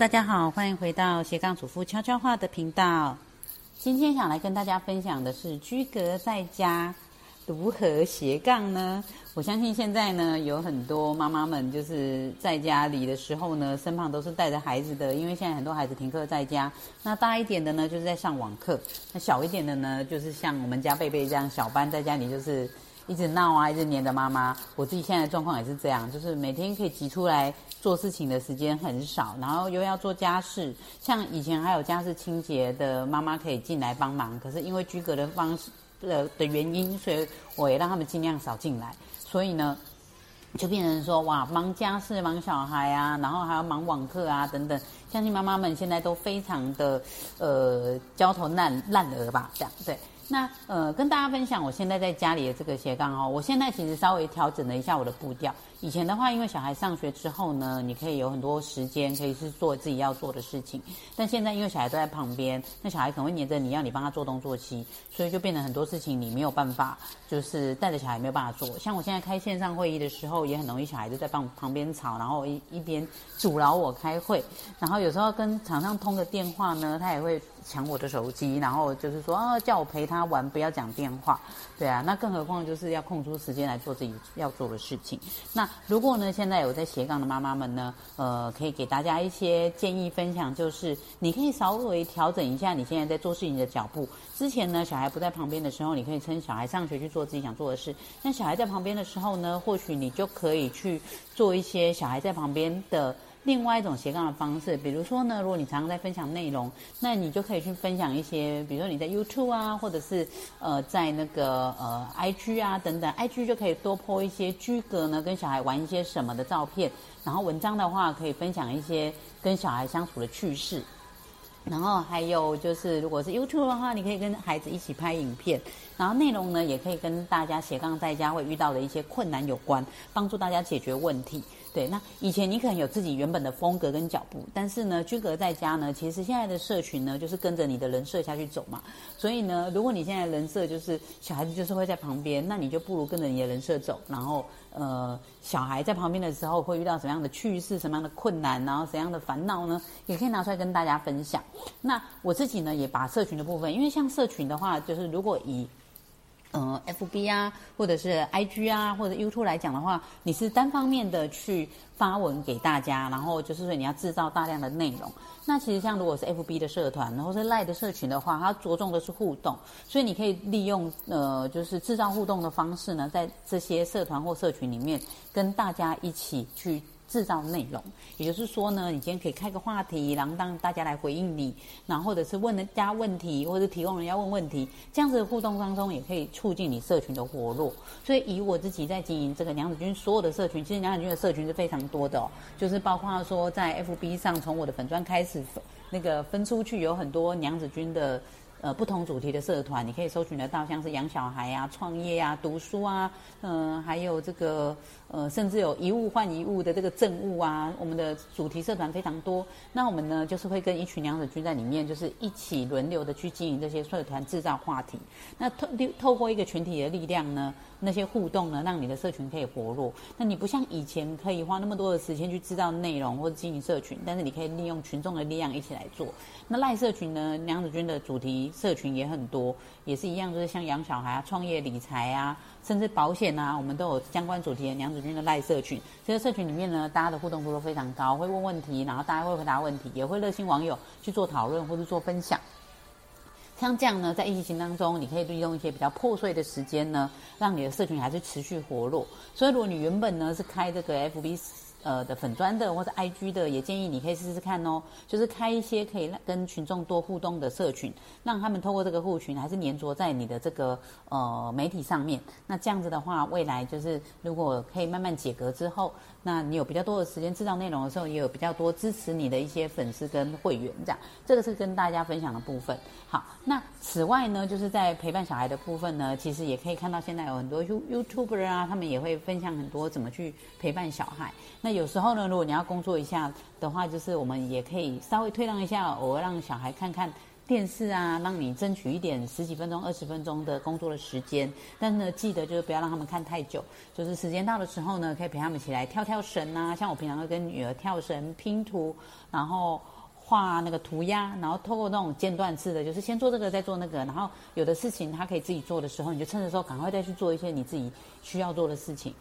大家好，欢迎回到斜杠主妇悄悄话的频道。今天想来跟大家分享的是居格在家如何斜杠呢？我相信现在呢，有很多妈妈们就是在家里的时候呢，身旁都是带着孩子的，因为现在很多孩子停课在家。那大一点的呢，就是在上网课；那小一点的呢，就是像我们家贝贝这样小班，在家里就是一直闹啊，一直黏着妈妈。我自己现在的状况也是这样，就是每天可以挤出来做事情的时间很少，然后又要做家事。像以前还有家事清洁的妈妈可以进来帮忙，可是因为居隔的方式的的原因，所以我也让他们尽量少进来。所以呢，就变成说哇，忙家事、忙小孩啊，然后还要忙网课啊等等。相信妈妈们现在都非常的呃焦头烂烂额吧，这样对。那呃，跟大家分享我现在在家里的这个斜杠哦，我现在其实稍微调整了一下我的步调。以前的话，因为小孩上学之后呢，你可以有很多时间可以是做自己要做的事情。但现在因为小孩都在旁边，那小孩可能会黏着你要你帮他做东做西，所以就变成很多事情你没有办法，就是带着小孩没有办法做。像我现在开线上会议的时候，也很容易小孩子在旁旁边吵，然后一一边阻挠我开会。然后有时候跟厂商通个电话呢，他也会抢我的手机，然后就是说啊，叫我陪他玩，不要讲电话。对啊，那更何况就是要空出时间来做自己要做的事情。那如果呢，现在有在斜杠的妈妈们呢，呃，可以给大家一些建议分享，就是你可以稍微调整一下你现在在做事情的脚步。之前呢，小孩不在旁边的时候，你可以趁小孩上学去做自己想做的事；那小孩在旁边的时候呢，或许你就可以去做一些小孩在旁边的。另外一种斜杠的方式，比如说呢，如果你常常在分享内容，那你就可以去分享一些，比如说你在 YouTube 啊，或者是呃在那个呃 IG 啊等等，IG 就可以多 po 一些居格呢，跟小孩玩一些什么的照片，然后文章的话可以分享一些跟小孩相处的趣事。然后还有就是，如果是 YouTube 的话，你可以跟孩子一起拍影片，然后内容呢也可以跟大家斜杠在家会遇到的一些困难有关，帮助大家解决问题。对，那以前你可能有自己原本的风格跟脚步，但是呢，居隔在家呢，其实现在的社群呢，就是跟着你的人设下去走嘛。所以呢，如果你现在人设就是小孩子就是会在旁边，那你就不如跟着你的人设走，然后呃，小孩在旁边的时候会遇到什么样的趣事、什么样的困难，然后怎样的烦恼呢？也可以拿出来跟大家分享。那我自己呢，也把社群的部分，因为像社群的话，就是如果以呃，FB 啊，或者是 IG 啊，或者 YouTube 来讲的话，你是单方面的去发文给大家，然后就是说你要制造大量的内容。那其实像如果是 FB 的社团，然后是 Live 的社群的话，它着重的是互动，所以你可以利用呃，就是制造互动的方式呢，在这些社团或社群里面跟大家一起去。制造内容，也就是说呢，你今天可以开个话题，然后让大家来回应你，然后或者是问人家问题，或者提供人家问问题，这样子的互动当中，也可以促进你社群的活络。所以以我自己在经营这个娘子军所有的社群，其实娘子军的社群是非常多的哦，就是包括说在 FB 上，从我的粉砖开始那个分出去，有很多娘子军的。呃，不同主题的社团，你可以搜寻得到，像是养小孩啊、创业啊、读书啊，嗯，还有这个呃，甚至有一物换一物的这个政务啊。我们的主题社团非常多，那我们呢，就是会跟一群娘子军在里面，就是一起轮流的去经营这些社团，制造话题。那透透过一个群体的力量呢，那些互动呢，让你的社群可以活络。那你不像以前可以花那么多的时间去制造内容或者经营社群，但是你可以利用群众的力量一起来做。那赖社群呢，娘子军的主题。社群也很多，也是一样，就是像养小孩啊、创业理财啊，甚至保险啊，我们都有相关主题的娘子军的赖社群。这个社群里面呢，大家的互动度都非常高，会问问题，然后大家会回答问题，也会热心网友去做讨论或者做分享。像这样呢，在疫情当中，你可以利用一些比较破碎的时间呢，让你的社群还是持续活络。所以，如果你原本呢是开这个 FB。呃的粉砖的或者 IG 的，也建议你可以试试看哦。就是开一些可以跟群众多互动的社群，让他们透过这个互群，还是粘着在你的这个呃媒体上面。那这样子的话，未来就是如果可以慢慢解隔之后，那你有比较多的时间制造内容的时候，也有比较多支持你的一些粉丝跟会员这样。这个是跟大家分享的部分。好，那此外呢，就是在陪伴小孩的部分呢，其实也可以看到现在有很多 You YouTuber 啊，他们也会分享很多怎么去陪伴小孩。那有时候呢，如果你要工作一下的话，就是我们也可以稍微退让一下，偶尔让小孩看看电视啊，让你争取一点十几分钟、二十分钟的工作的时间。但是呢，记得就是不要让他们看太久，就是时间到的时候呢，可以陪他们起来跳跳绳啊。像我平常会跟女儿跳绳、拼图，然后画那个涂鸦，然后透过那种间断式的，就是先做这个，再做那个。然后有的事情他可以自己做的时候，你就趁着时候赶快再去做一些你自己需要做的事情。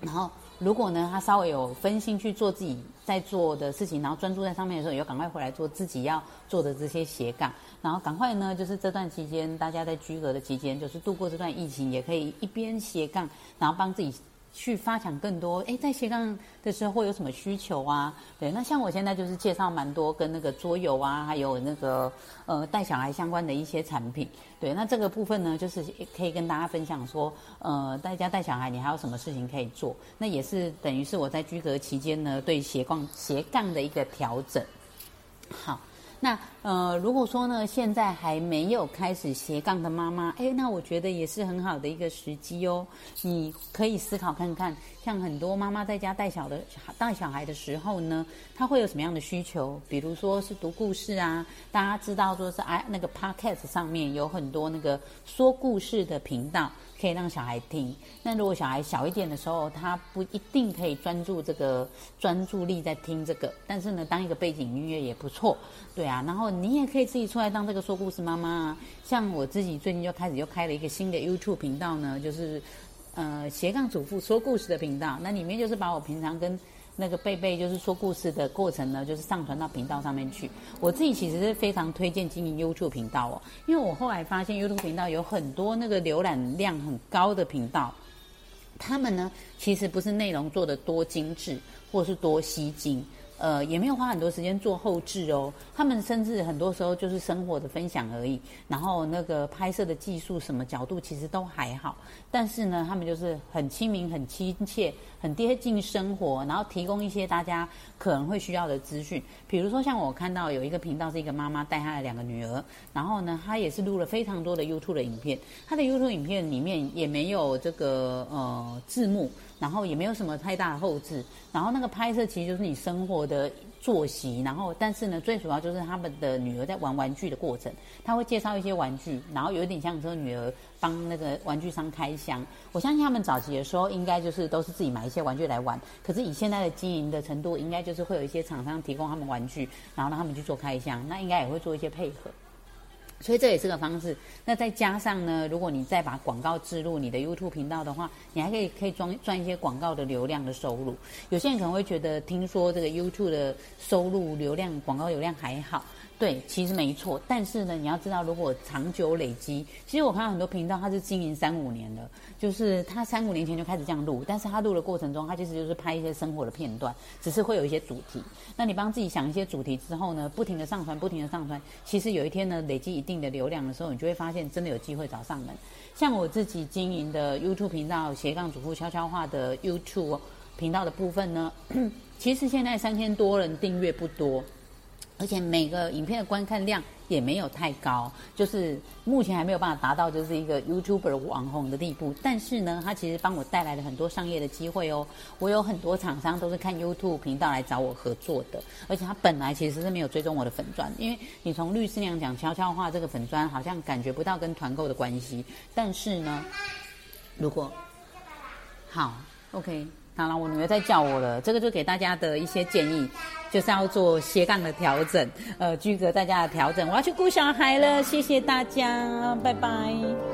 然后，如果呢，他稍微有分心去做自己在做的事情，然后专注在上面的时候，也要赶快回来做自己要做的这些斜杠。然后赶快呢，就是这段期间，大家在居隔的期间，就是度过这段疫情，也可以一边斜杠，然后帮自己。去发展更多，哎，在斜杠的时候会有什么需求啊？对，那像我现在就是介绍蛮多跟那个桌游啊，还有那个呃带小孩相关的一些产品。对，那这个部分呢，就是可以跟大家分享说，呃，大家带小孩，你还有什么事情可以做？那也是等于是我在居隔期间呢，对斜杠斜杠的一个调整。好。那呃，如果说呢，现在还没有开始斜杠的妈妈，哎，那我觉得也是很好的一个时机哦。你可以思考看看，像很多妈妈在家带小的带小孩的时候呢，她会有什么样的需求？比如说是读故事啊，大家知道说是哎那个 podcast 上面有很多那个说故事的频道。可以让小孩听。那如果小孩小一点的时候，他不一定可以专注这个专注力在听这个，但是呢，当一个背景音乐也不错，对啊。然后你也可以自己出来当这个说故事妈妈啊。像我自己最近就开始又开了一个新的 YouTube 频道呢，就是呃斜杠主妇说故事的频道。那里面就是把我平常跟那个贝贝就是说故事的过程呢，就是上传到频道上面去。我自己其实是非常推荐经营 YouTube 频道哦，因为我后来发现 YouTube 频道有很多那个浏览量很高的频道，他们呢其实不是内容做的多精致，或是多吸睛。呃，也没有花很多时间做后置哦。他们甚至很多时候就是生活的分享而已，然后那个拍摄的技术什么角度其实都还好。但是呢，他们就是很亲民、很亲切、很贴近生活，然后提供一些大家可能会需要的资讯。比如说，像我看到有一个频道是一个妈妈带她的两个女儿，然后呢，她也是录了非常多的 YouTube 的影片。她的 YouTube 影片里面也没有这个呃字幕。然后也没有什么太大的后置，然后那个拍摄其实就是你生活的作息，然后但是呢，最主要就是他们的女儿在玩玩具的过程，他会介绍一些玩具，然后有点像说女儿帮那个玩具商开箱。我相信他们早期的时候应该就是都是自己买一些玩具来玩，可是以现在的经营的程度，应该就是会有一些厂商提供他们玩具，然后让他们去做开箱，那应该也会做一些配合。所以这也是个方式。那再加上呢，如果你再把广告植入你的 YouTube 频道的话，你还可以可以赚赚一些广告的流量的收入。有些人可能会觉得，听说这个 YouTube 的收入流量广告流量还好。对，其实没错，但是呢，你要知道，如果长久累积，其实我看到很多频道，它是经营三五年的，就是他三五年前就开始这样录，但是他录的过程中，他其实就是拍一些生活的片段，只是会有一些主题。那你帮自己想一些主题之后呢，不停的上传，不停的上传，其实有一天呢，累积一定的流量的时候，你就会发现真的有机会找上门。像我自己经营的 YouTube 频道斜杠主妇悄悄话的 YouTube 频道的部分呢，其实现在三千多人订阅不多。而且每个影片的观看量也没有太高，就是目前还没有办法达到就是一个 YouTuber 网红的地步。但是呢，它其实帮我带来了很多商业的机会哦。我有很多厂商都是看 YouTube 频道来找我合作的，而且他本来其实是没有追踪我的粉钻，因为你从律师娘讲悄悄话这个粉钻好像感觉不到跟团购的关系。但是呢，如果好，OK。好了，我女儿在叫我了。这个就给大家的一些建议，就是要做斜杠的调整，呃，居格在家的调整。我要去顾小孩了，谢谢大家，拜拜。